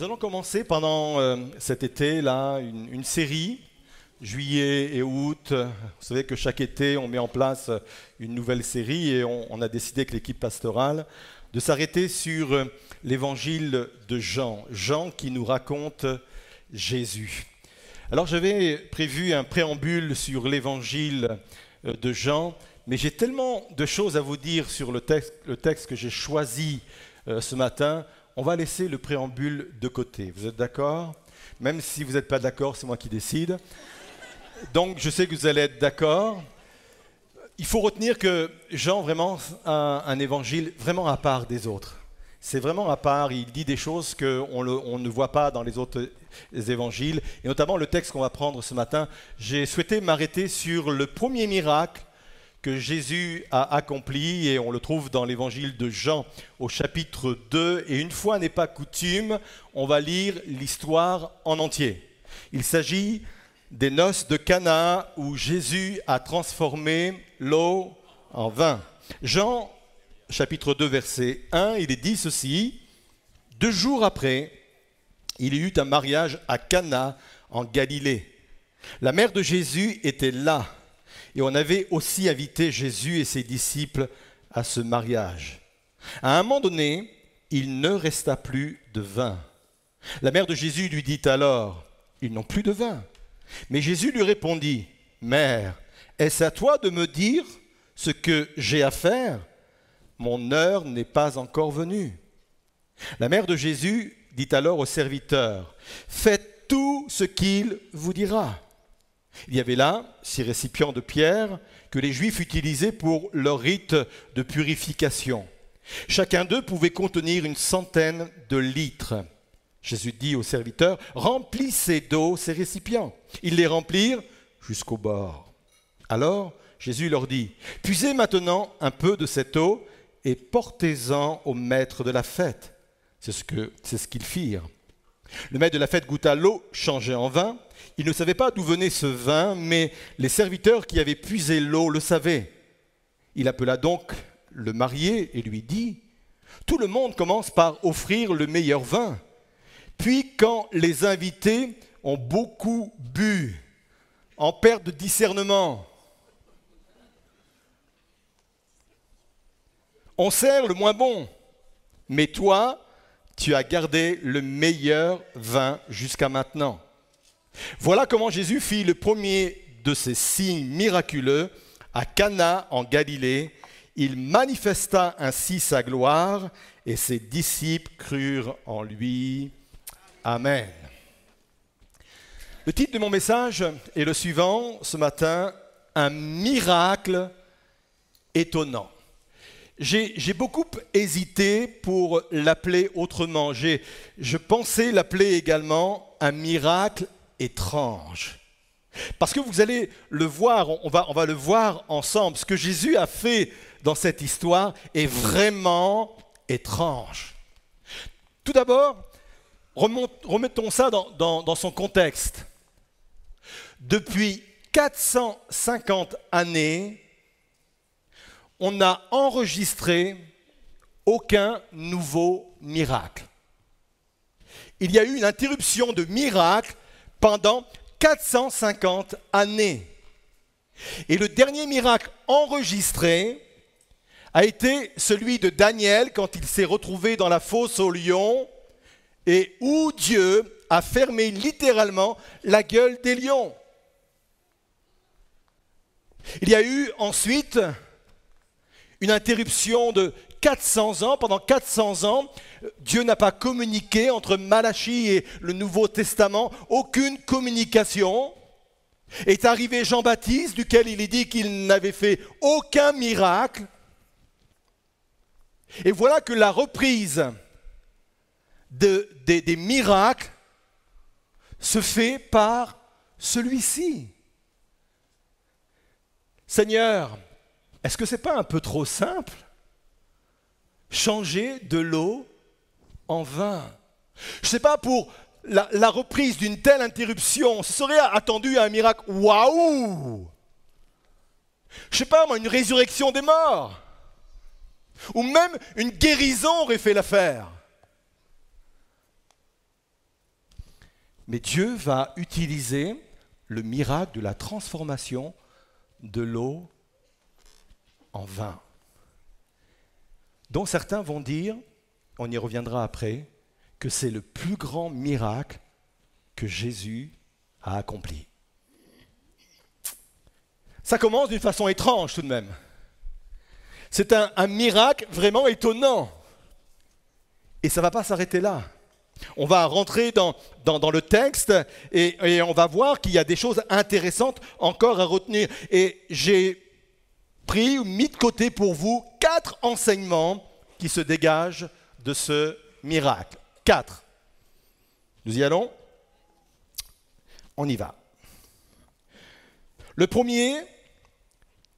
Nous allons commencer pendant euh, cet été-là une, une série, juillet et août. Vous savez que chaque été, on met en place une nouvelle série et on, a décidé avec l'équipe pastorale de s'arrêter sur euh, l'évangile de Jean. Jean qui nous raconte Jésus. Alors j'avais prévu un préambule sur l'évangile euh, de Jean, mais j'ai tellement de choses à vous dire sur le texte, que j'ai choisi euh, ce matin. On va laisser le préambule de côté. Vous êtes d'accord? Même si vous n'êtes pas d'accord, c'est moi qui décide. Donc je sais que vous allez être d'accord. Il faut retenir que Jean vraiment a un évangile vraiment à part des autres. C'est vraiment à part, il dit des choses qu'on on ne voit pas dans les autres évangiles, et notamment le texte qu'on va prendre ce matin. J'ai souhaité m'arrêter sur le premier miracle que Jésus a accompli, et on le trouve dans l'évangile de Jean au chapitre 2, et une fois n'est pas coutume, on va lire l'histoire en entier. Il s'agit des noces de Cana où Jésus a transformé l'eau en vin. Jean chapitre 2 verset 1, il est dit ceci Deux jours après, il y eut un mariage à Cana en Galilée. La mère de Jésus était là et on avait aussi invité Jésus et ses disciples à ce mariage. À un moment donné, il ne resta plus de vin. La mère de Jésus lui dit alors, ils n'ont plus de vin. Mais Jésus lui répondit, Mère, est-ce à toi de me dire ce que j'ai à faire? Mon heure n'est pas encore venue. La mère de Jésus dit alors au serviteur, Faites tout ce qu'il vous dira. Il y avait là ces récipients de pierre que les Juifs utilisaient pour leur rite de purification. Chacun d'eux pouvait contenir une centaine de litres. Jésus dit aux serviteurs, remplissez d'eau ces récipients. Ils les remplirent jusqu'au bord. Alors Jésus leur dit, puisez maintenant un peu de cette eau et portez-en au maître de la fête. C'est ce qu'ils ce qu'ils firent. Le maître de la fête goûta l'eau changée en vin. Il ne savait pas d'où venait ce vin, mais les serviteurs qui avaient puisé l'eau le savaient. Il appela donc le marié et lui dit, Tout le monde commence par offrir le meilleur vin. Puis quand les invités ont beaucoup bu, en perte de discernement, on sert le moins bon. Mais toi, tu as gardé le meilleur vin jusqu'à maintenant. Voilà comment Jésus fit le premier de ces signes miraculeux à Cana en Galilée. Il manifesta ainsi sa gloire et ses disciples crurent en lui. Amen. Le titre de mon message est le suivant ce matin, un miracle étonnant. J'ai beaucoup hésité pour l'appeler autrement. Je pensais l'appeler également un miracle étrange. Parce que vous allez le voir, on va, le voir ensemble. Ce que Jésus a fait dans cette histoire est vraiment étrange. Tout d'abord, remettons ça dans, son contexte. Depuis 450 années, on n'a enregistré aucun nouveau miracle. Il y a eu une interruption de miracle pendant 450 années. Et le dernier miracle enregistré a été celui de Daniel quand il s'est retrouvé dans la fosse au lion et où Dieu a fermé littéralement la gueule des lions. Il y a eu ensuite une interruption de 400 ans. Pendant 400 ans, Dieu n'a pas communiqué entre Malachie et le Nouveau Testament, aucune communication. Est arrivé Jean-Baptiste, duquel il est dit qu'il n'avait fait aucun miracle. Et voilà que la reprise des miracles se fait par celui-ci. Seigneur, est-ce que ce n'est pas un peu trop simple Changer de l'eau en vin. Je ne sais pas, pour la, reprise d'une telle interruption, ce serait attendu à un miracle. Waouh Je ne sais pas, moi, une résurrection des morts. Ou même une guérison aurait fait l'affaire. Mais Dieu va utiliser le miracle de la transformation de l'eau en vin. Dont certains vont dire, on y reviendra après, que c'est le plus grand miracle que Jésus a accompli. Ça commence d'une façon étrange tout de même. C'est un, miracle vraiment étonnant. Et ça ne va pas s'arrêter là. On va rentrer dans, le texte et, on va voir qu'il y a des choses intéressantes encore à retenir. Et j'ai pris ou mis de côté pour vous quatre enseignements qui se dégagent de ce miracle. Quatre. Nous y allons On y va. Le premier,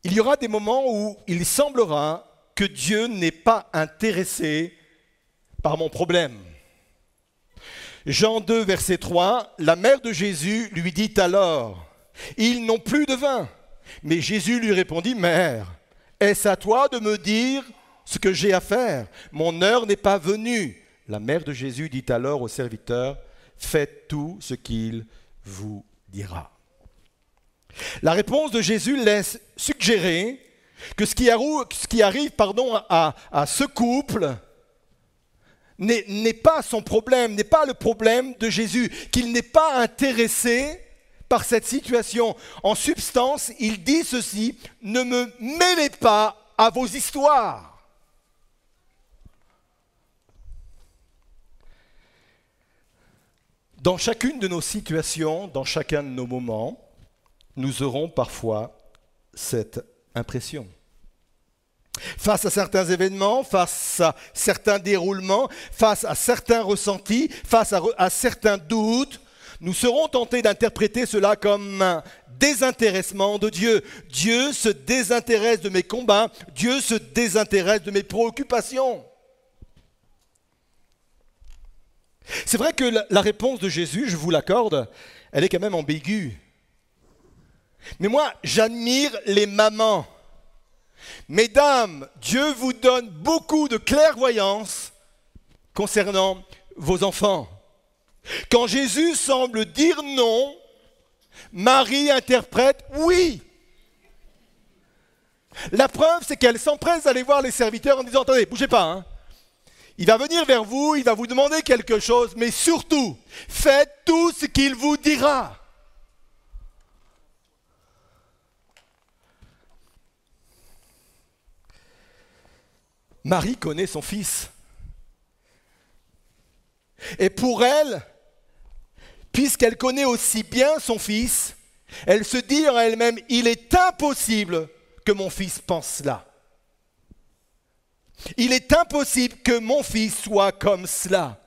il y aura des moments où il semblera que Dieu n'est pas intéressé par mon problème. Jean 2, verset 3, la mère de Jésus lui dit alors, ils n'ont plus de vin. Mais Jésus lui répondit, Mère, est-ce à toi de me dire ce que j'ai à faire? Mon heure n'est pas venue. La mère de Jésus dit alors au serviteur, Faites tout ce qu'il vous dira. La réponse de Jésus laisse suggérer que ce qui arrive, pardon, à, ce couple n'est pas son problème, n'est pas le problème de Jésus, qu'il n'est pas intéressé par cette situation. En substance, il dit ceci, ne me mêlez pas à vos histoires. Dans chacune de nos situations, dans chacun de nos moments, nous aurons parfois cette impression. Face à certains événements, face à certains déroulements, face à certains ressentis, face à, certains doutes, nous serons tentés d'interpréter cela comme un désintéressement de Dieu. Dieu se désintéresse de mes combats, Dieu se désintéresse de mes préoccupations. C'est vrai que la réponse de Jésus, je vous l'accorde, elle est quand même ambiguë. Mais moi, j'admire les mamans. Mesdames, Dieu vous donne beaucoup de clairvoyance concernant vos enfants. Quand Jésus semble dire non, Marie interprète oui. La preuve, c'est qu'elle s'empresse d'aller voir les serviteurs en disant, attendez, bougez pas. Hein. Il va venir vers vous, il va vous demander quelque chose, mais surtout, faites tout ce qu'il vous dira. Marie connaît son fils. Et pour elle, puisqu'elle connaît aussi bien son fils, elle se dit en elle-même, il est impossible que mon fils pense cela. Il est impossible que mon fils soit comme cela.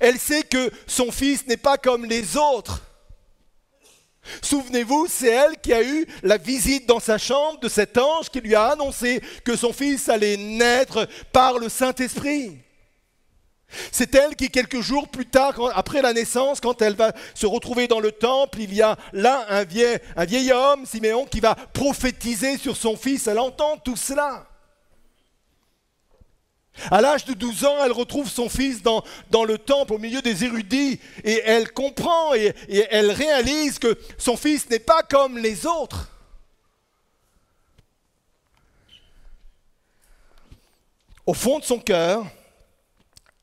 Elle sait que son fils n'est pas comme les autres. Souvenez-vous, c'est elle qui a eu la visite dans sa chambre de cet ange qui lui a annoncé que son fils allait naître par le Saint-Esprit. C'est elle qui, quelques jours plus tard, après la naissance, quand elle va se retrouver dans le temple, il y a là un vieil, homme, Siméon, qui va prophétiser sur son fils. Elle entend tout cela. À l'âge de 12 ans, elle retrouve son fils dans, le temple au milieu des érudits et elle comprend et elle réalise que son fils n'est pas comme les autres. Au fond de son cœur,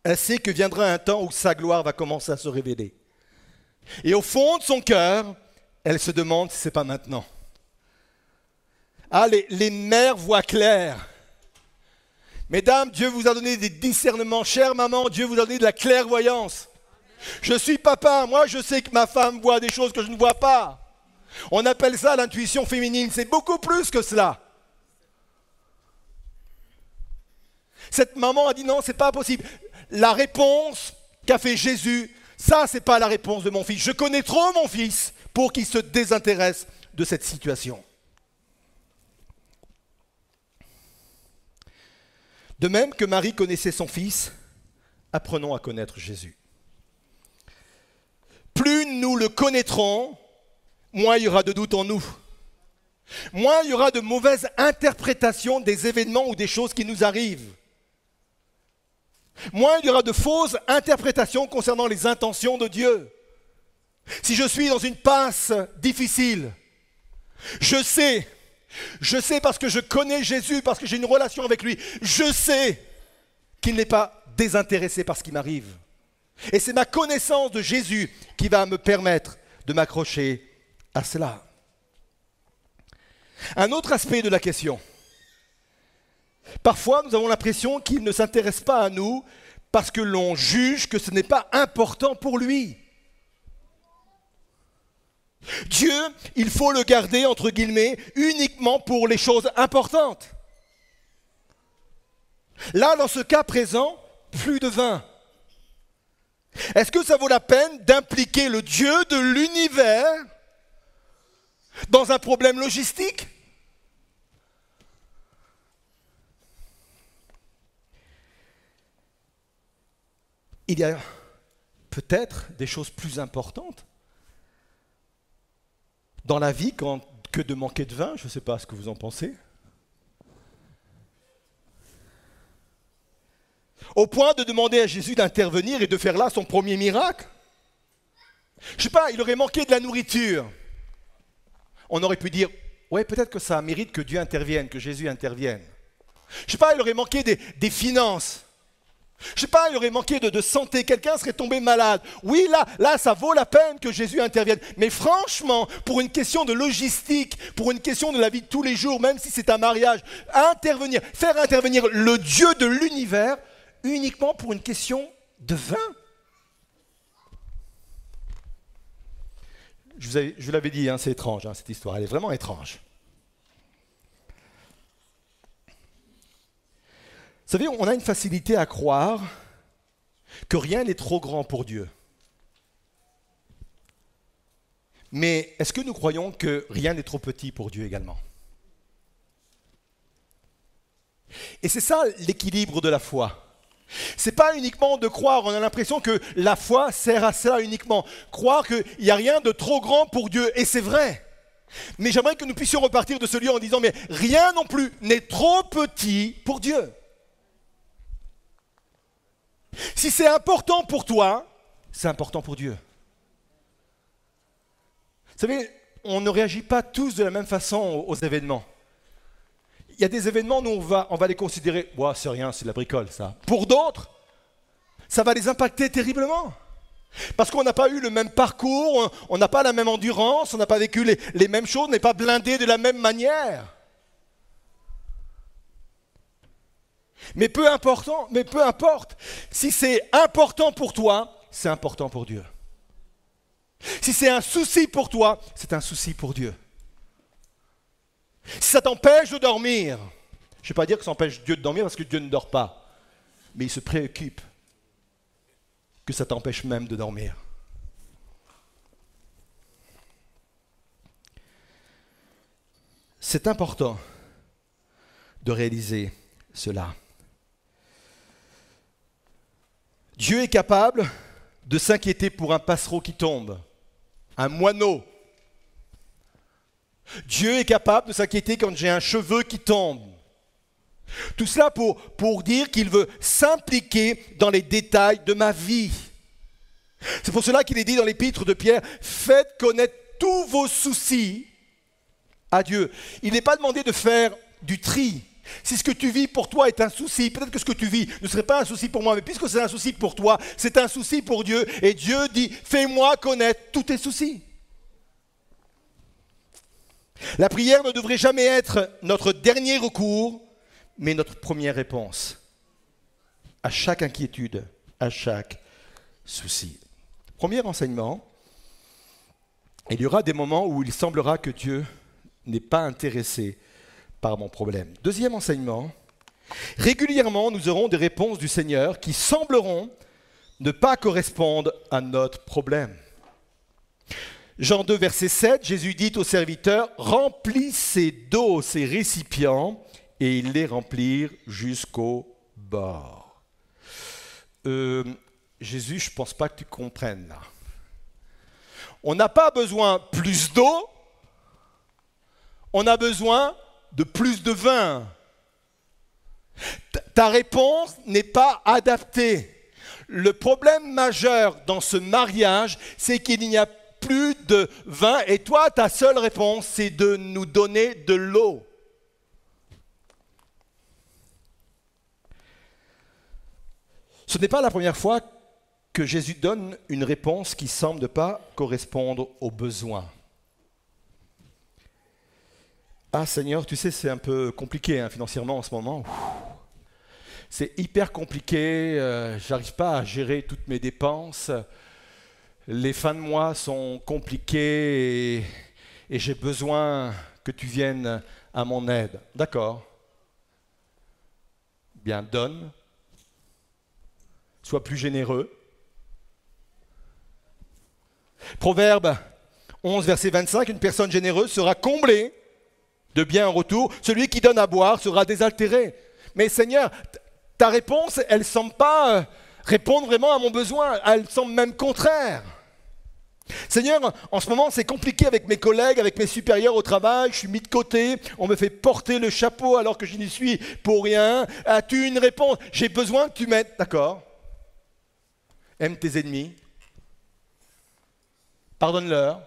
elle sait que viendra un temps où sa gloire va commencer à se révéler. Et au fond de son cœur, elle se demande si ce n'est pas maintenant. Ah, les, mères voient clair. Mesdames, Dieu vous a donné des discernements. Chère maman, Dieu vous a donné de la clairvoyance. Je suis papa, moi je sais que ma femme voit des choses que je ne vois pas. On appelle ça l'intuition féminine, c'est beaucoup plus que cela. Cette maman a dit non, c'est pas possible. La réponse qu'a fait Jésus, ça c'est pas la réponse de mon fils. Je connais trop mon fils pour qu'il se désintéresse de cette situation. De même que Marie connaissait son fils, apprenons à connaître Jésus. Plus nous le connaîtrons, moins il y aura de doute en nous. Moins il y aura de mauvaises interprétations des événements ou des choses qui nous arrivent. Moins il y aura de fausses interprétations concernant les intentions de Dieu. si je suis dans une passe difficile, je sais, je sais parce que je connais Jésus, parce que j'ai une relation avec lui, je sais qu'il n'est pas désintéressé par ce qui m'arrive. Et c'est ma connaissance de Jésus qui va me permettre de m'accrocher à cela. Un autre aspect de la question. Parfois, nous avons l'impression qu'il ne s'intéresse pas à nous parce que l'on juge que ce n'est pas important pour lui. Dieu, il faut le garder, entre guillemets, uniquement pour les choses importantes. Là, dans ce cas présent, plus de vin. Est-ce que ça vaut la peine d'impliquer le Dieu de l'univers dans un problème logistique? Il y a peut-être des choses plus importantes dans la vie que de manquer de vin. Je ne sais pas ce que vous en pensez. Au point de demander à Jésus d'intervenir et de faire là son premier miracle. Je ne sais pas, il aurait manqué de la nourriture. On aurait pu dire, ouais, peut-être que ça mérite que Dieu intervienne, que Jésus intervienne. Je ne sais pas, il aurait manqué des, des finances. Je sais pas, il aurait manqué de, santé, quelqu'un serait tombé malade. Oui, là, là, ça vaut la peine que Jésus intervienne. Mais franchement, pour une question de logistique, pour une question de la vie de tous les jours, même si c'est un mariage, intervenir, faire intervenir le Dieu de l'univers uniquement pour une question de vin. Je vous, l'avais dit, hein, c'est étrange, hein, cette histoire, elle est vraiment étrange. Vous savez, on a une facilité à croire que rien n'est trop grand pour Dieu. Mais est-ce que nous croyons que rien n'est trop petit pour Dieu également? Et c'est ça l'équilibre de la foi. C'est pas uniquement de croire, on a l'impression que la foi sert à cela uniquement. Croire qu'il n'y a rien de trop grand pour Dieu, et c'est vrai. Mais j'aimerais que nous puissions repartir de ce lieu en disant, mais rien non plus n'est trop petit pour Dieu. Si c'est important pour toi, c'est important pour Dieu. Vous savez, on ne réagit pas tous de la même façon aux, événements. Il y a des événements où on va, les considérer, ouais, c'est rien, c'est de la bricole, ça. Pour d'autres, ça va les impacter terriblement. Parce qu'on n'a pas eu le même parcours, on n'a pas la même endurance, on n'a pas vécu les mêmes choses, on n'est pas blindé de la même manière. Mais peu, mais peu importe, si c'est important pour toi, c'est important pour Dieu. Si c'est un souci pour toi, c'est un souci pour Dieu. Si ça t'empêche de dormir, je ne vais pas dire que ça empêche Dieu de dormir parce que Dieu ne dort pas, mais il se préoccupe que ça t'empêche même de dormir. C'est important de réaliser cela. Dieu est capable de s'inquiéter pour un passereau qui tombe, un moineau. Dieu est capable de s'inquiéter quand j'ai un cheveu qui tombe. Tout cela pour, pour dire qu'il veut s'impliquer dans les détails de ma vie. C'est pour cela qu'il est dit dans l'épître de Pierre, faites connaître tous vos soucis à Dieu. Il n'est pas demandé de faire du tri. Si ce que tu vis pour toi est un souci, peut-être que ce que tu vis ne serait pas un souci pour moi, mais puisque c'est un souci pour toi, c'est un souci pour Dieu. Et Dieu dit, fais-moi connaître tous tes soucis. La prière ne devrait jamais être notre dernier recours, mais notre première réponse à chaque inquiétude, à chaque souci. Premier enseignement, il y aura des moments où il semblera que Dieu n'est pas intéressé par mon problème. Deuxième enseignement, régulièrement nous aurons des réponses du Seigneur qui sembleront ne pas correspondre à notre problème. Jean 2, verset 7, Jésus dit aux serviteurs, remplissez d'eau ces récipients, et ils les remplirent jusqu'au bord. Euh, Jésus, je ne pense pas que tu comprennes là. On n'a pas besoin plus d'eau, on a besoin de plus de vin. Ta réponse n'est pas adaptée. Le problème majeur dans ce mariage, c'est qu'il n'y a plus de vin et toi, ta seule réponse, c'est de nous donner de l'eau. Ce n'est pas la première fois que Jésus donne une réponse qui semble ne pas correspondre aux besoins. Ah Seigneur, tu sais, c'est un peu compliqué hein, financièrement en ce moment. C'est hyper compliqué, euh, j'arrive pas à gérer toutes mes dépenses. Les fins de mois sont compliquées et, et j'ai besoin que tu viennes à mon aide. D'accord Bien, donne. Sois plus généreux. Proverbe 11, verset 25, une personne généreuse sera comblée de bien en retour. Celui qui donne à boire sera désaltéré. Mais Seigneur, ta réponse, elle ne semble pas euh, répondre vraiment à mon besoin. Elle semble même contraire. Seigneur, en ce moment, c'est compliqué avec mes collègues, avec mes supérieurs au travail. Je suis mis de côté. On me fait porter le chapeau alors que je n'y suis pour rien. As-tu une réponse? J'ai besoin que tu m'aides. D'accord. Aime tes ennemis. Pardonne-leur.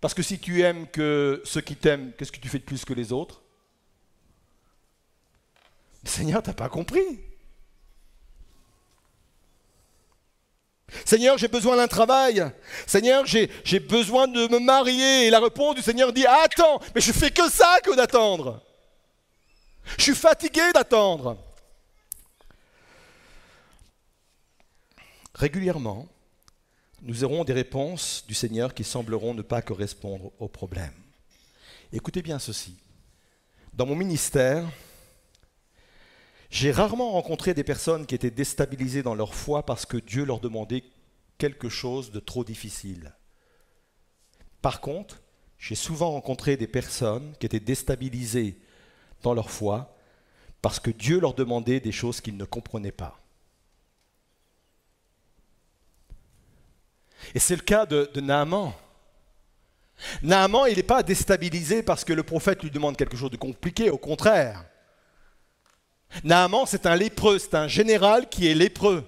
Parce que si tu aimes que ceux qui t'aiment, qu'est-ce que tu fais de plus que les autres? Seigneur, tu n'as pas compris. Seigneur, j'ai besoin d'un travail. Seigneur, j'ai besoin de me marier. Et la réponse du Seigneur dit, attends, mais je fais que ça que d'attendre. Je suis fatigué d'attendre. Régulièrement, nous aurons des réponses du Seigneur qui sembleront ne pas correspondre au problème. Écoutez bien ceci. Dans mon ministère, j'ai rarement rencontré des personnes qui étaient déstabilisées dans leur foi parce que Dieu leur demandait quelque chose de trop difficile. Par contre, j'ai souvent rencontré des personnes qui étaient déstabilisées dans leur foi parce que Dieu leur demandait des choses qu'ils ne comprenaient pas. Et c'est le cas de, Naaman. Naaman, il n'est pas déstabilisé parce que le prophète lui demande quelque chose de compliqué, au contraire. Naaman, c'est un lépreux, c'est un général qui est lépreux.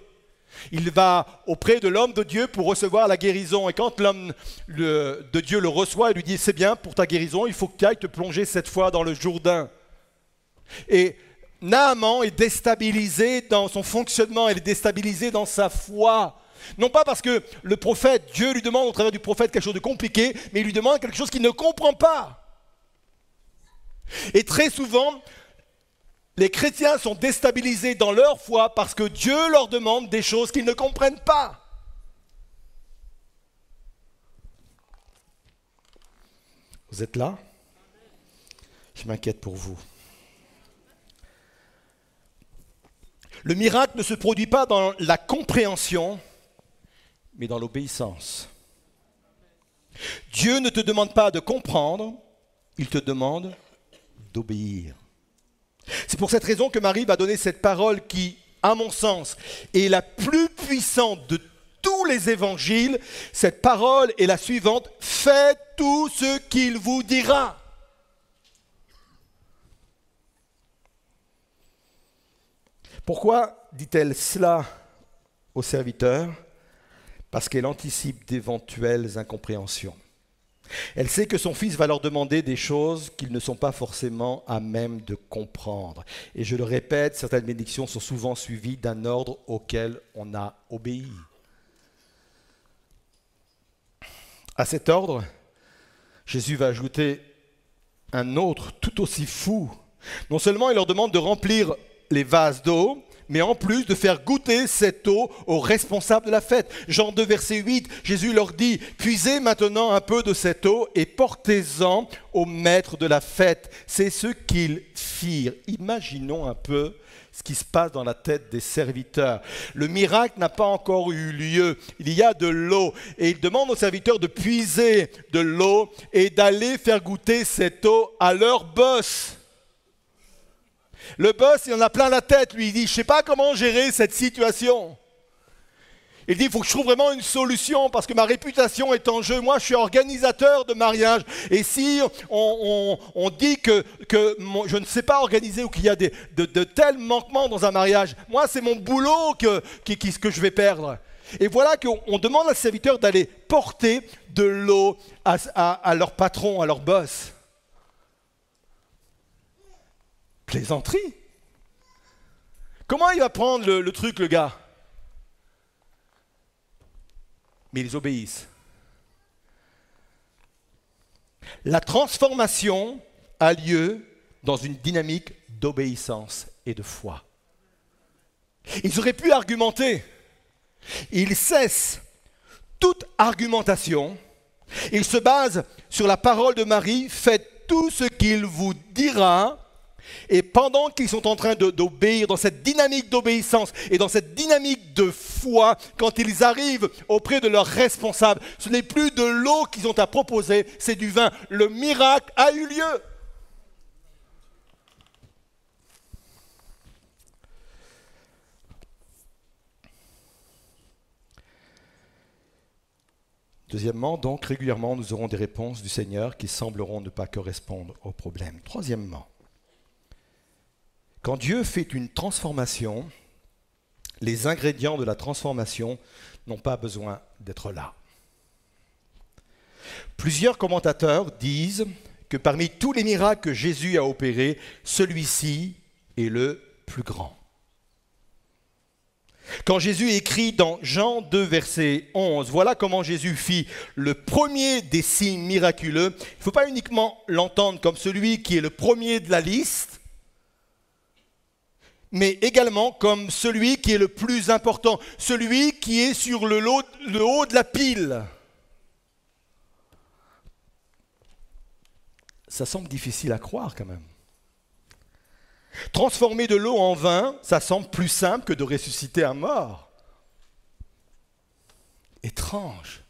Il va auprès de l'homme de Dieu pour recevoir la guérison. Et quand l'homme de Dieu le reçoit, il lui dit, c'est bien, pour ta guérison, il faut que tu ailles te plonger cette fois dans le Jourdain. Et Naaman est déstabilisé dans son fonctionnement, il est déstabilisé dans sa foi. Non pas parce que le prophète, Dieu lui demande au travers du prophète quelque chose de compliqué, mais il lui demande quelque chose qu'il ne comprend pas. Et très souvent, les chrétiens sont déstabilisés dans leur foi parce que Dieu leur demande des choses qu'ils ne comprennent pas. Vous êtes là? Je m'inquiète pour vous. Le miracle ne se produit pas dans la compréhension, mais dans l'obéissance. Dieu ne te demande pas de comprendre, il te demande d'obéir. C'est pour cette raison que Marie va donner cette parole qui, à mon sens, est la plus puissante de tous les évangiles. Cette parole est la suivante, faites tout ce qu'il vous dira. Pourquoi dit-elle cela aux serviteurs parce qu'elle anticipe d'éventuelles incompréhensions. Elle sait que son fils va leur demander des choses qu'ils ne sont pas forcément à même de comprendre. Et je le répète, certaines bénédictions sont souvent suivies d'un ordre auquel on a obéi. À cet ordre, Jésus va ajouter un autre tout aussi fou. Non seulement il leur demande de remplir les vases d'eau, mais en plus de faire goûter cette eau aux responsables de la fête. Jean 2, verset 8, Jésus leur dit, puisez maintenant un peu de cette eau et portez-en au maître de la fête. C'est ce qu'ils firent. Imaginons un peu ce qui se passe dans la tête des serviteurs. Le miracle n'a pas encore eu lieu. Il y a de l'eau. Et il demande aux serviteurs de puiser de l'eau et d'aller faire goûter cette eau à leur boss. Le boss, il en a plein la tête, lui. Il dit, je ne sais pas comment gérer cette situation. Il dit, il faut que je trouve vraiment une solution parce que ma réputation est en jeu. Moi, je suis organisateur de mariage. Et si on, dit que, je ne sais pas organiser ou qu'il y a de, tels manquements dans un mariage, moi, c'est mon boulot que, que je vais perdre. Et voilà qu'on demande à ses serviteurs d'aller porter de l'eau à, leur patron, à leur boss. Plaisanterie. Comment il va prendre le truc, le gars? Mais ils obéissent. La transformation a lieu dans une dynamique d'obéissance et de foi. Ils auraient pu argumenter. Ils cessent toute argumentation. Ils se basent sur la parole de Marie. Faites tout ce qu'il vous dira. Et pendant qu'ils sont en train d'obéir, dans cette dynamique d'obéissance et dans cette dynamique de foi, quand ils arrivent auprès de leurs responsables, ce n'est plus de l'eau qu'ils ont à proposer, c'est du vin. Le miracle a eu lieu. Deuxièmement, donc régulièrement, nous aurons des réponses du Seigneur qui sembleront ne pas correspondre au problème. Troisièmement, quand Dieu fait une transformation, les ingrédients de la transformation n'ont pas besoin d'être là. Plusieurs commentateurs disent que parmi tous les miracles que Jésus a opérés, celui-ci est le plus grand. Quand Jésus écrit dans Jean 2, verset 11, voilà comment Jésus fit le premier des signes miraculeux. Il ne faut pas uniquement l'entendre comme celui qui est le premier de la liste, mais également comme celui qui est le plus important, celui qui est sur le, haut de la pile. Ça semble difficile à croire quand même. Transformer de l'eau en vin, ça semble plus simple que de ressusciter un mort. Étrange.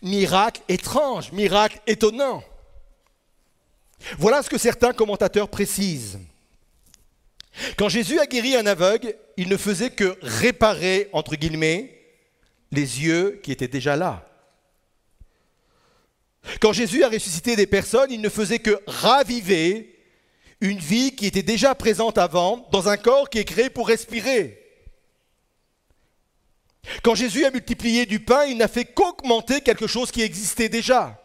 Miracle étrange, miracle étonnant. Voilà ce que certains commentateurs précisent. Quand Jésus a guéri un aveugle, il ne faisait que réparer, entre guillemets, les yeux qui étaient déjà là. Quand Jésus a ressuscité des personnes, il ne faisait que raviver une vie qui était déjà présente avant dans un corps qui est créé pour respirer. Quand Jésus a multiplié du pain, il n'a fait qu'augmenter quelque chose qui existait déjà.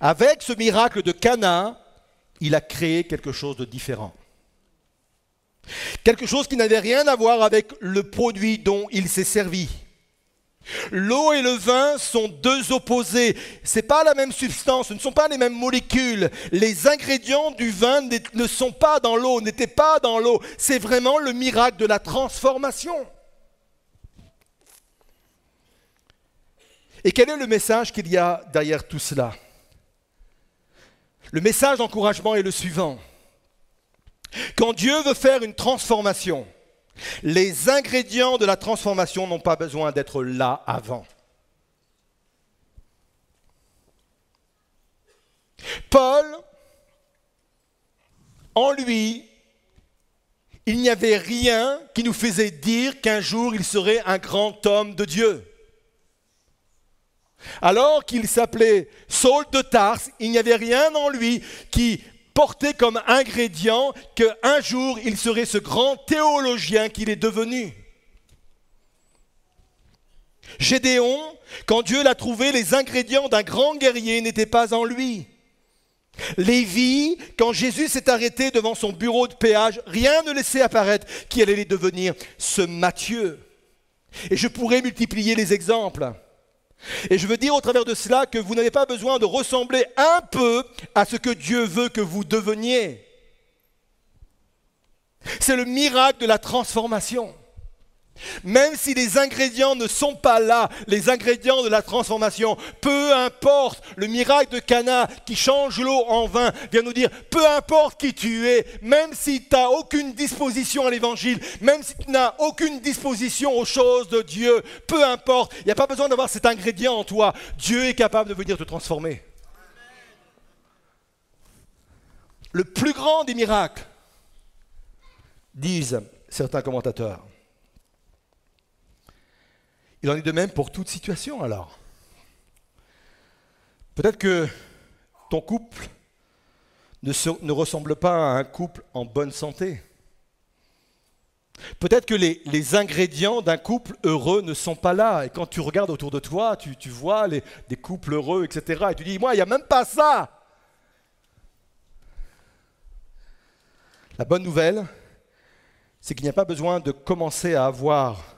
Avec ce miracle de Cana, il a créé quelque chose de différent. Quelque chose qui n'avait rien à voir avec le produit dont il s'est servi. L'eau et le vin sont deux opposés. Ce n'est pas la même substance, ce ne sont pas les mêmes molécules. Les ingrédients du vin ne sont pas dans l'eau, n'étaient pas dans l'eau. C'est vraiment le miracle de la transformation. Et quel est le message qu'il y a derrière tout cela? Le message d'encouragement est le suivant. Quand Dieu veut faire une transformation, les ingrédients de la transformation n'ont pas besoin d'être là avant. Paul, en lui, il n'y avait rien qui nous faisait dire qu'un jour il serait un grand homme de Dieu. Alors qu'il s'appelait Saul de Tarse, il n'y avait rien en lui qui porté comme ingrédient qu'un jour il serait ce grand théologien qu'il est devenu. Gédéon, quand Dieu l'a trouvé, les ingrédients d'un grand guerrier n'étaient pas en lui. Lévi, quand Jésus s'est arrêté devant son bureau de péage, rien ne laissait apparaître qu'il allait devenir ce Matthieu. Et je pourrais multiplier les exemples. Et je veux dire au travers de cela que vous n'avez pas besoin de ressembler un peu à ce que Dieu veut que vous deveniez. C'est le miracle de la transformation. Même si les ingrédients ne sont pas là, les ingrédients de la transformation, peu importe, le miracle de Cana qui change l'eau en vin vient nous dire, peu importe qui tu es, même si tu n'as aucune disposition à l'évangile, même si tu n'as aucune disposition aux choses de Dieu, peu importe, il n'y a pas besoin d'avoir cet ingrédient en toi. Dieu est capable de venir te transformer. Le plus grand des miracles, disent certains commentateurs, il en est de même pour toute situation alors. Peut-être que ton couple ne, ressemble pas à un couple en bonne santé. Peut-être que les, ingrédients d'un couple heureux ne sont pas là. Et quand tu regardes autour de toi, tu, vois des couples heureux, etc. Et tu dis, moi, il n'y a même pas ça. La bonne nouvelle, c'est qu'il n'y a pas besoin de commencer à avoir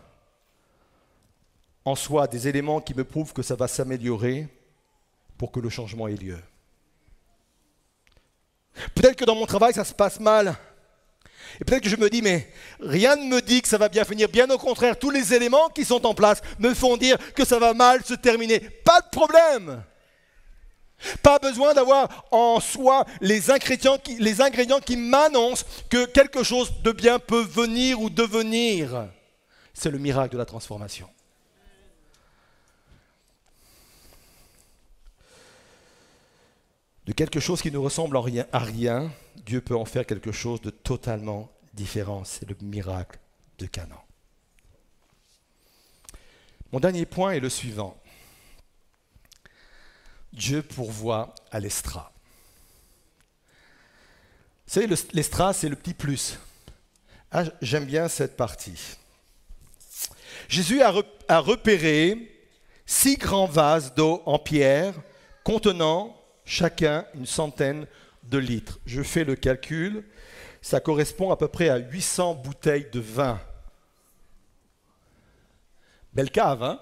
en soi des éléments qui me prouvent que ça va s'améliorer pour que le changement ait lieu. Peut-être que dans mon travail, ça se passe mal. Et peut-être que je me dis, mais rien ne me dit que ça va bien finir. Bien au contraire, tous les éléments qui sont en place me font dire que ça va mal se terminer. Pas de problème. Pas besoin d'avoir en soi les ingrédients qui, m'annoncent que quelque chose de bien peut venir ou devenir. C'est le miracle de la transformation. De quelque chose qui ne ressemble rien, à rien, Dieu peut en faire quelque chose de totalement différent. C'est le miracle de Canaan. Mon dernier point est le suivant. Dieu pourvoit à l'estra. Vous savez, l'estra, c'est le petit plus. Ah, j'aime bien cette partie. Jésus a repéré six grands vases d'eau en pierre contenant chacun une centaine de litres. Je fais le calcul, ça correspond à peu près à 800 bouteilles de vin. Belle cave, hein?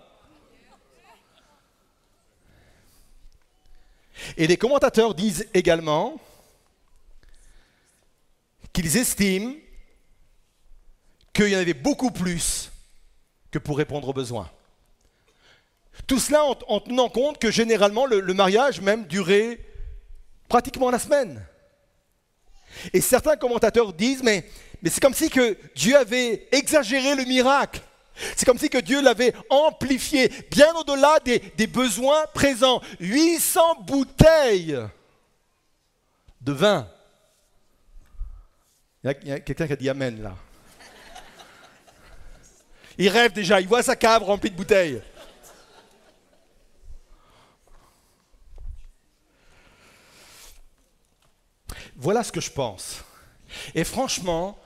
Et les commentateurs disent également qu'ils estiment qu'il y en avait beaucoup plus que pour répondre aux besoins. Tout cela en, tenant compte que généralement le, mariage même durait pratiquement la semaine. Et certains commentateurs disent, mais, c'est comme si que Dieu avait exagéré le miracle. C'est comme si que Dieu l'avait amplifié bien au-delà des, des, besoins présents. 800 bouteilles de vin. Il y a quelqu'un qui a dit Amen là. Il rêve déjà, il voit sa cave remplie de bouteilles. Voilà ce que je pense. Et franchement,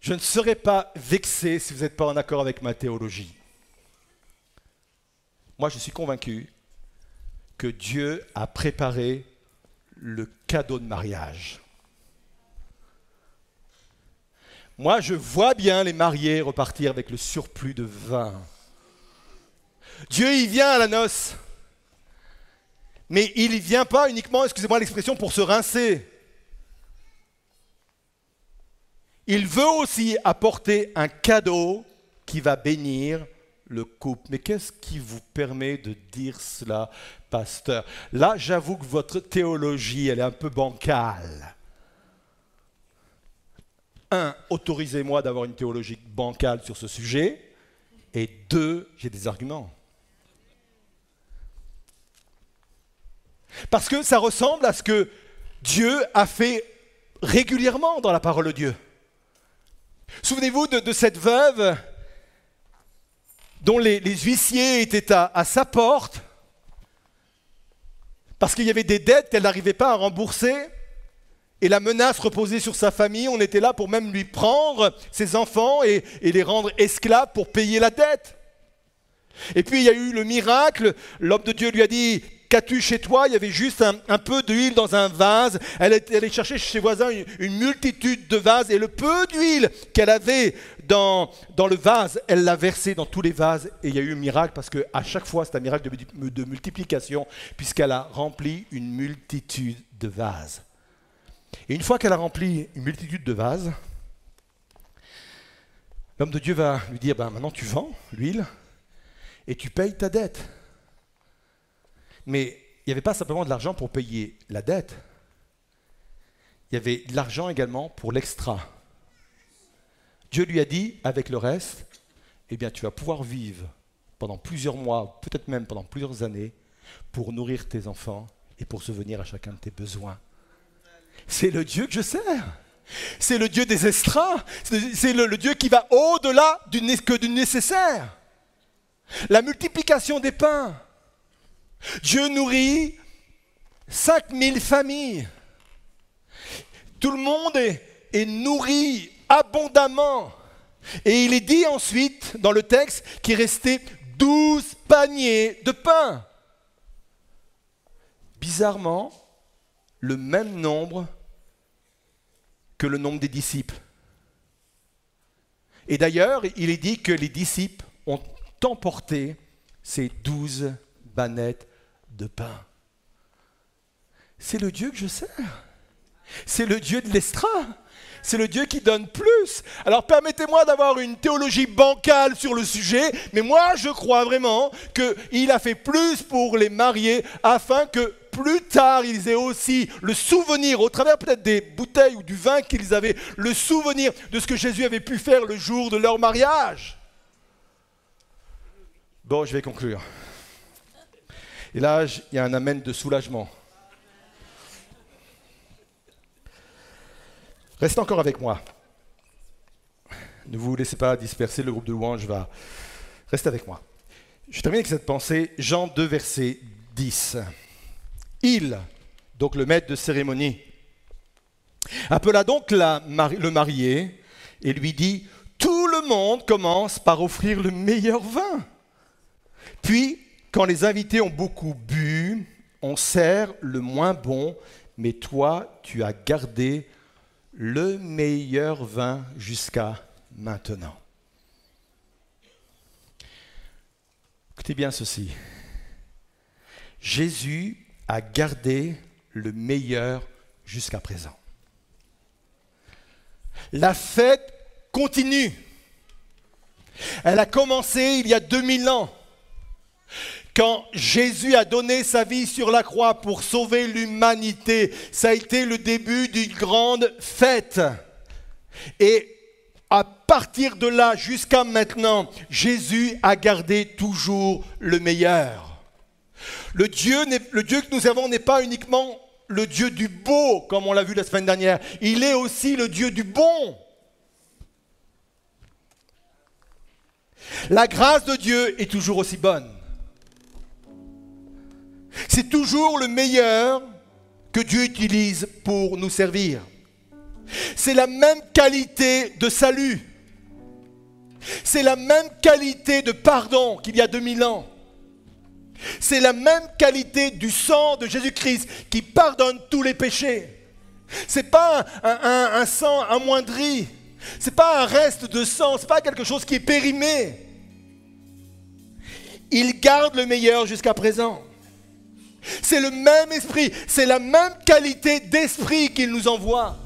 je ne serais pas vexé si vous n'êtes pas en accord avec ma théologie. Moi, je suis convaincu que Dieu a préparé le cadeau de mariage. Moi, je vois bien les mariés repartir avec le surplus de vin. Dieu, il vient à la noce. Mais il ne vient pas uniquement, excusez-moi l'expression, pour se rincer. Il veut aussi apporter un cadeau qui va bénir le couple. Mais qu'est-ce qui vous permet de dire cela, pasteur? Là, j'avoue que votre théologie, elle est un peu bancale. Un, autorisez-moi d'avoir une théologie bancale sur ce sujet. Et deux, j'ai des arguments. Parce que ça ressemble à ce que Dieu a fait régulièrement dans la parole de Dieu. Souvenez-vous de, cette veuve dont les, huissiers étaient à, sa porte parce qu'il y avait des dettes qu'elle n'arrivait pas à rembourser et la menace reposait sur sa famille. On était là pour même lui prendre ses enfants et les rendre esclaves pour payer la dette. Et puis il y a eu le miracle, l'homme de Dieu lui a dit, Qu'as-tu chez toi? Il y avait juste un, peu d'huile dans un vase. Elle est allée chercher chez ses voisins une, multitude de vases et le peu d'huile qu'elle avait dans, dans le vase, elle l'a versé dans tous les vases et il y a eu un miracle parce qu'à chaque fois c'est un miracle de, de multiplication puisqu'elle a rempli une multitude de vases. Et une fois qu'elle a rempli une multitude de vases, l'homme de Dieu va lui dire, ben, maintenant tu vends l'huile et tu payes ta dette. Mais il n'y avait pas simplement de l'argent pour payer la dette. Il y avait de l'argent également pour l'extra. Dieu lui a dit, avec le reste, eh bien, tu vas pouvoir vivre pendant plusieurs mois, peut-être même pendant plusieurs années, pour nourrir tes enfants et pour subvenir à chacun de tes besoins. C'est le Dieu que je sers. C'est le Dieu des extras. C'est le, Dieu qui va au-delà que du nécessaire. La multiplication des pains. Dieu nourrit 5000 familles. Tout le monde est, nourri abondamment. Et il est dit ensuite dans le texte qu'il restait douze paniers de pain. Bizarrement, le même nombre que le nombre des disciples. Et d'ailleurs, il est dit que les disciples ont emporté ces douze de pain. C'est le Dieu que je sers. C'est le Dieu de l'estra. C'est le Dieu qui donne plus. Alors permettez-moi d'avoir une théologie bancale sur le sujet, mais moi je crois vraiment qu'il a fait plus pour les mariés afin que plus tard ils aient aussi le souvenir, au travers peut-être des bouteilles ou du vin qu'ils avaient, le souvenir de ce que Jésus avait pu faire le jour de leur mariage. Bon, je vais conclure. Et là, il y a un amène de soulagement. Restez encore avec moi. Ne vous laissez pas disperser, le groupe de louanges va... Restez avec moi. Je termine avec cette pensée, Jean 2, verset 10. Il, donc le maître de cérémonie, appela donc le marié et lui dit, tout le monde commence par offrir le meilleur vin. Puis, quand les invités ont beaucoup bu, on sert le moins bon, mais toi, tu as gardé le meilleur vin jusqu'à maintenant. Écoutez bien ceci. Jésus a gardé le meilleur jusqu'à présent. La fête continue. Elle a commencé il y a 2000 ans. Quand Jésus a donné sa vie sur la croix pour sauver l'humanité, ça a été le début d'une grande fête. Et à partir de là jusqu'à maintenant, Jésus a gardé toujours le meilleur. Le Dieu, que nous avons n'est pas uniquement le Dieu du beau, comme on l'a vu la semaine dernière, il est aussi le Dieu du bon. La grâce de Dieu est toujours aussi bonne. C'est toujours le meilleur que Dieu utilise pour nous servir. C'est la même qualité de salut. C'est la même qualité de pardon qu'il y a 2000 ans. C'est la même qualité du sang de Jésus-Christ qui pardonne tous les péchés. Ce n'est pas un, sang amoindri. Ce n'est pas un reste de sang. Ce n'est pas quelque chose qui est périmé. Il garde le meilleur jusqu'à présent. C'est le même esprit, c'est la même qualité d'esprit qu'il nous envoie.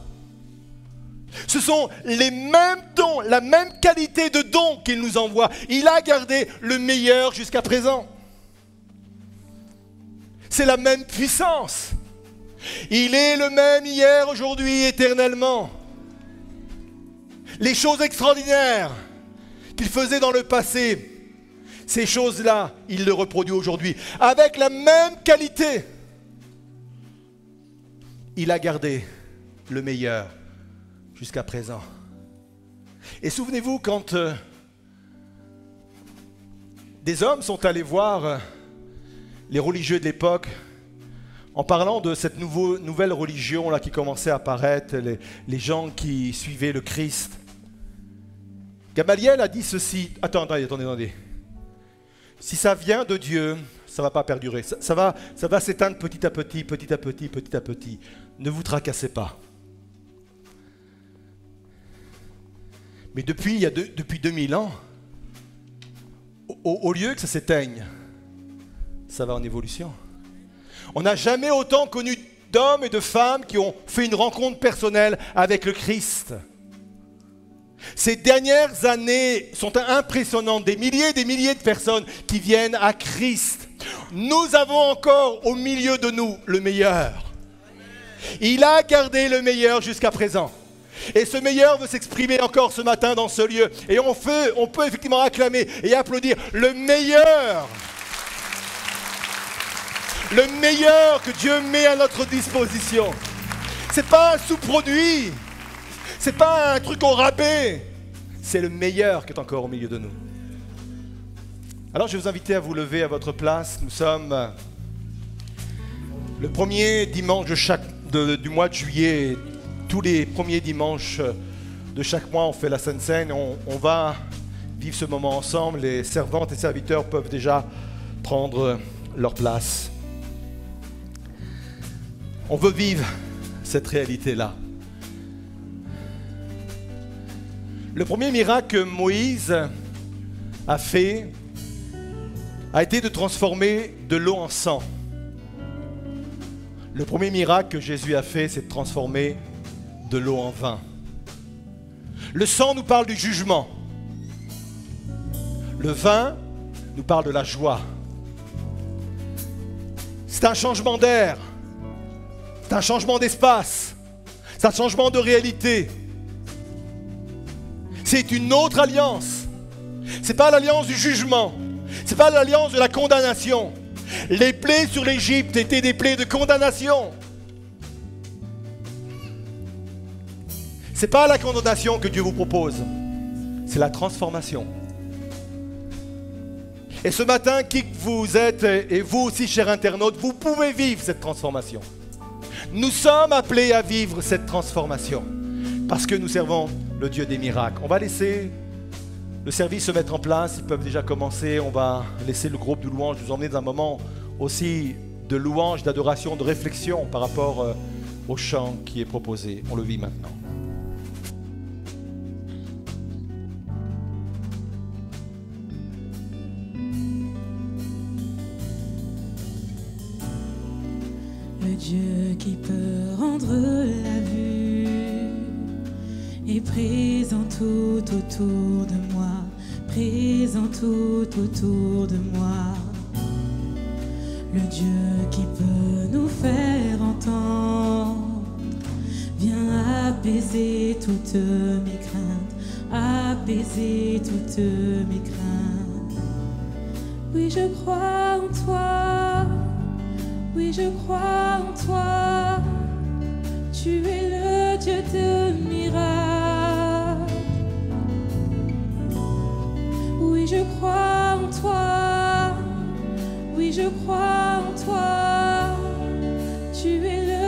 Ce sont les mêmes dons, la même qualité de dons qu'il nous envoie. Il a gardé le meilleur jusqu'à présent. C'est la même puissance. Il est le même hier, aujourd'hui, éternellement. Les choses extraordinaires qu'il faisait dans le passé, ces choses-là, il le reproduit aujourd'hui avec la même qualité. Il a gardé le meilleur jusqu'à présent. Et souvenez-vous quand euh, des hommes sont allés voir euh, les religieux de l'époque en parlant de cette nouvelle religion là qui commençait à apparaître, les, gens qui suivaient le Christ. Gamaliel a dit ceci. Attendez, attendez, attendez. Si ça vient de Dieu, ça ne va pas perdurer. Ça, va, ça va s'éteindre petit à petit, petit à petit, petit à petit. Ne vous tracassez pas. Mais depuis, il y a depuis 2000 ans, au, au lieu que ça s'éteigne, ça va en évolution. On n'a jamais autant connu d'hommes et de femmes qui ont fait une rencontre personnelle avec le Christ. Ces dernières années sont impressionnantes. Des milliers et des milliers de personnes qui viennent à Christ. Nous avons encore au milieu de nous le meilleur. Il a gardé le meilleur jusqu'à présent. Et ce meilleur veut s'exprimer encore ce matin dans ce lieu. Et on, peut effectivement acclamer et applaudir le meilleur. Le meilleur que Dieu met à notre disposition. Ce n'est pas un sous-produit. C'est pas un truc au rabais. C'est le meilleur qui est encore au milieu de nous. Alors je vais vous inviter à vous lever à votre place. Nous sommes le premier dimanche du mois de juillet. Tous les premiers dimanches de chaque mois, on fait la Sainte Seine. On, on va vivre ce moment ensemble. Les servantes et serviteurs peuvent déjà prendre leur place. On veut vivre cette réalité-là. Le premier miracle que Moïse a fait a été de transformer de l'eau en sang. Le premier miracle que Jésus a fait, c'est de transformer de l'eau en vin. Le sang nous parle du jugement. Le vin nous parle de la joie. C'est un changement d'air. C'est un changement d'espace. C'est un changement de réalité. C'est une autre alliance. C'est pas l'alliance du jugement. C'est pas l'alliance de la condamnation. Les plaies sur l'Égypte étaient des plaies de condamnation. C'est pas la condamnation que Dieu vous propose. C'est la transformation. Et ce matin, qui que vous êtes, et vous aussi, chers internautes, vous pouvez vivre cette transformation. Nous sommes appelés à vivre cette transformation parce que nous servons le Dieu des miracles. On va laisser le service se mettre en place. Ils peuvent déjà commencer. On va laisser le groupe de louanges nous emmener dans un moment aussi de louange, d'adoration, de réflexion par rapport euh, au chant qui est proposé. On le vit maintenant. Le Dieu qui peut rendre la vue est présent tout autour de moi, présent tout autour de moi. Le Dieu qui peut nous faire entendre vient apaiser toutes mes craintes, apaiser toutes mes craintes. Oui, je crois en toi. Oui, je crois en toi. Tu es le Dieu de miracles. Oui, je crois en toi. Oui, je crois en toi. Tu es le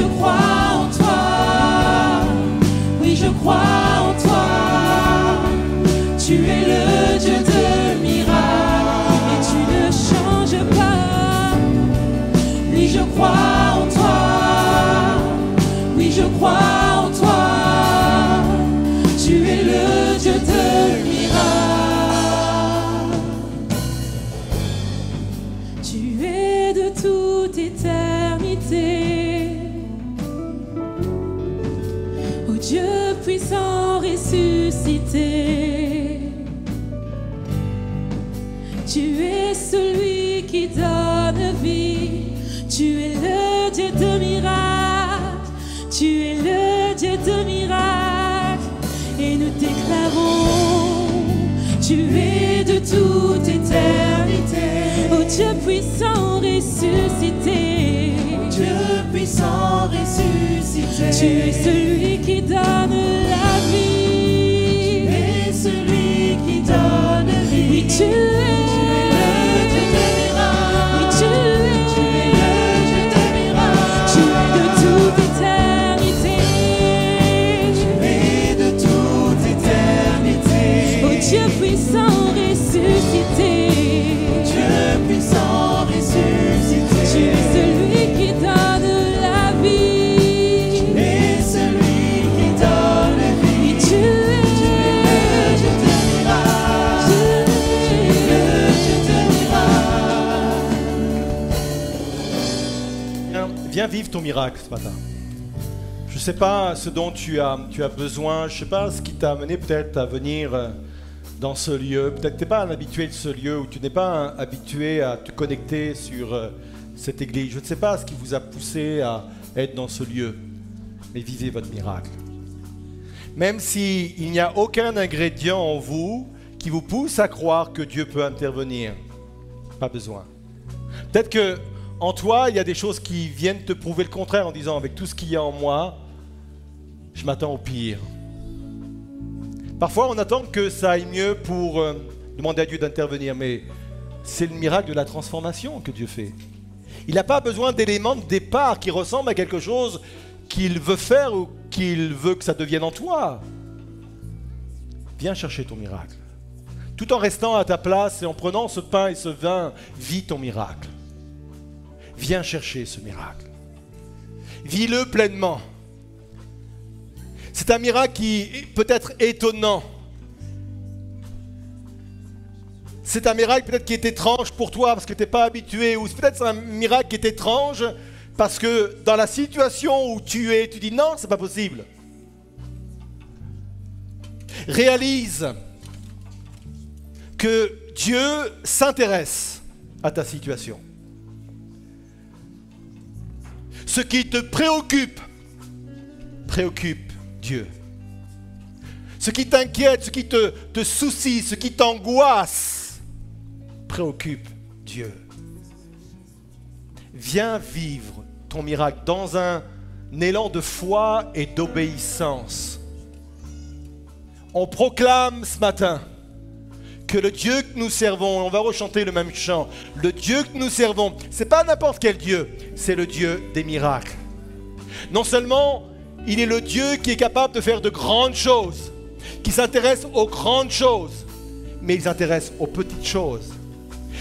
je crois en toi. Oui, je crois tu es de toute éternité. Oh Dieu puissant ressuscité. Dieu puissant ressuscité. Tu es celui qui donne la vie. Tu es celui qui donne vie. Viens, vivre ton miracle ce matin. Je ne sais pas ce dont tu as, tu as besoin, je ne sais pas ce qui t'a amené peut-être à venir euh, dans ce lieu. Peut-être que tu n'es pas habitué de ce lieu ou tu n'es pas habitué à te connecter sur euh, cette église. Je ne sais pas ce qui vous a poussé à être dans ce lieu. Mais vivez votre miracle. Même s'il n'y a aucun ingrédient en vous qui vous pousse à croire que Dieu peut intervenir. Pas besoin. Peut-être que en toi, il y a des choses qui viennent te prouver le contraire en disant avec tout ce qu'il y a en moi, je m'attends au pire. Parfois, on attend que ça aille mieux pour euh, demander à Dieu d'intervenir, mais c'est le miracle de la transformation que Dieu fait. Il n'a pas besoin d'éléments de départ qui ressemblent à quelque chose qu'il veut faire ou qu'il veut que ça devienne en toi. Viens chercher ton miracle. Tout en restant à ta place et en prenant ce pain et ce vin, vis ton miracle. Viens chercher ce miracle. Vis-le pleinement. C'est un miracle qui peut être étonnant. C'est un miracle peut-être qui est étrange pour toi parce que tu n'es pas habitué. Ou peut-être c'est un miracle qui est étrange parce que dans la situation où tu es, tu dis non, c'est pas possible. Réalise que Dieu s'intéresse à ta situation. Ce qui te préoccupe, préoccupe Dieu. Ce qui t'inquiète, ce qui te, soucie, ce qui t'angoisse, préoccupe Dieu. Viens vivre ton miracle dans un élan de foi et d'obéissance. On proclame ce matin que le Dieu que nous servons, on va rechanter le même chant, le Dieu que nous servons, c'est pas n'importe quel Dieu, c'est le Dieu des miracles. Non seulement il est le Dieu qui est capable de faire de grandes choses, qui s'intéresse aux grandes choses, mais il s'intéresse aux petites choses.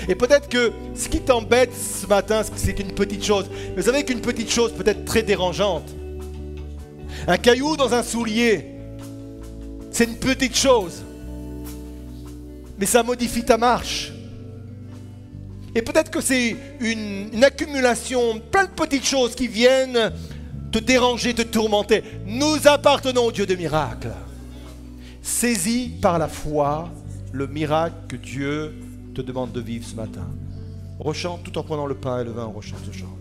Et peut-être que ce qui t'embête ce matin, c'est qu'une petite chose. Mais vous savez qu'une petite chose peut être très dérangeante. Un caillou dans un soulier, c'est une petite chose. Mais ça modifie ta marche. Et peut-être que c'est une, accumulation, plein de petites choses qui viennent te déranger, te tourmenter. Nous appartenons au Dieu de miracles. Saisis par la foi le miracle que Dieu te demande de vivre ce matin. Rechante tout en prenant le pain et le vin, on rechante ce chant.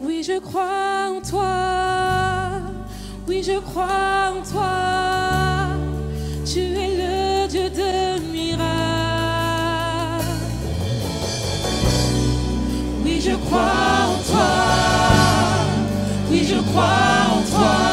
Oui, je crois en toi. Oui, je crois en toi. Tu es le Dieu de miracles. Oui, je crois en toi. Oui, je crois en toi.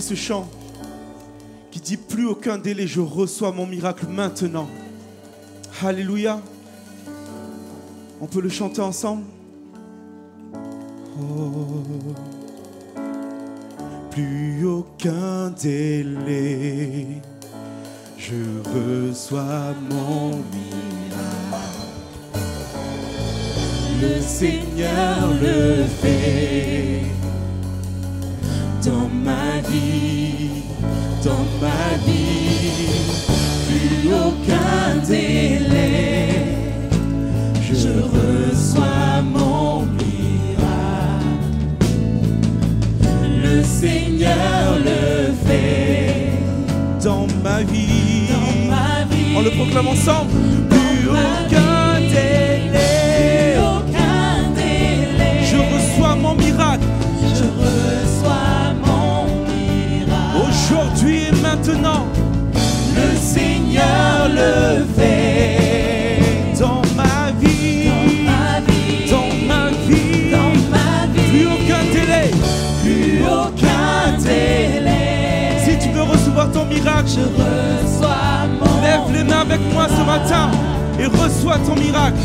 Ce chant qui dit plus aucun délai, je reçois mon miracle maintenant. Alléluia. On peut le chanter ensemble Oh. Plus aucun délai, je reçois mon miracle. Le Seigneur le fait proclame ensemble. Plus aucun délai. Aucun délai. Je reçois mon miracle Je reçois mon miracle. aujourd'hui et maintenant. Le Seigneur le fait. Dans ma vie. Dans ma vie. Dans ma vie. Dans ma vie. Plus aucun délai. Plus aucun délai. Si tu veux recevoir ton miracle, Je reçois avec moi ce matin et reçois ton miracle.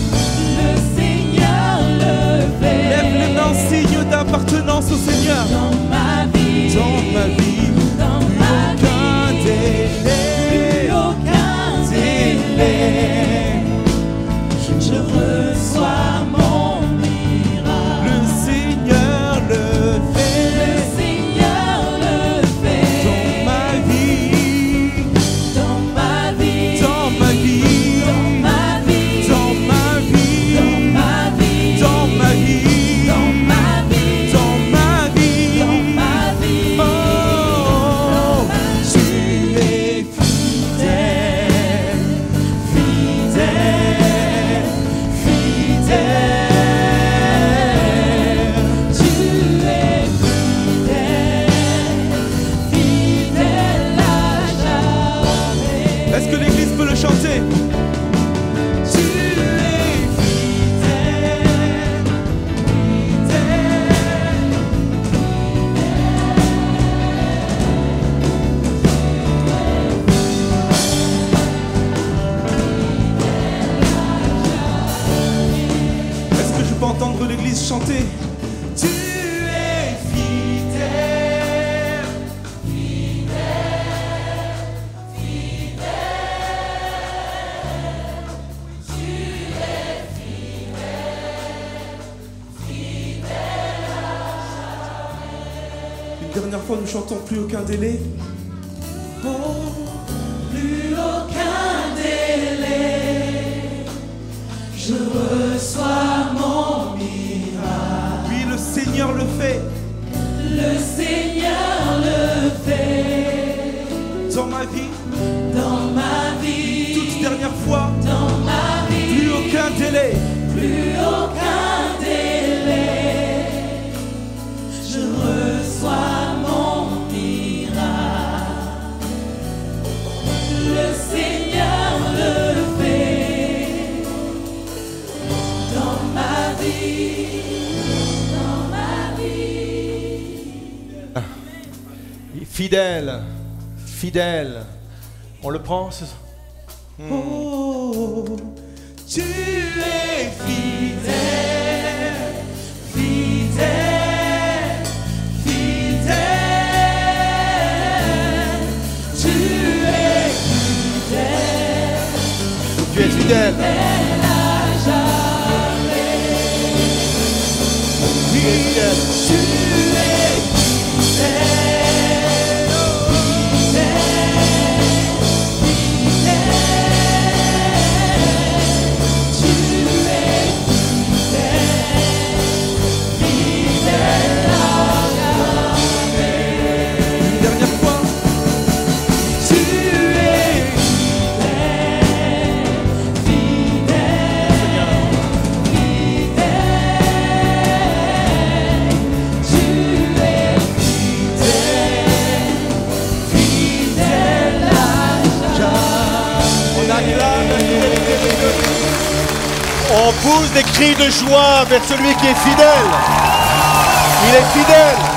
Le Seigneur le fait. Lève les mains signe d'appartenance au Seigneur. Dans ma vie. Dans ma vie. Fidèle, fidèle. On le prend ce soir Oh, tu es fidèle, Fidèle, fidèle, tu es fidèle. Tu es fidèle. Des cris de joie vers celui qui est fidèle. Il est fidèle.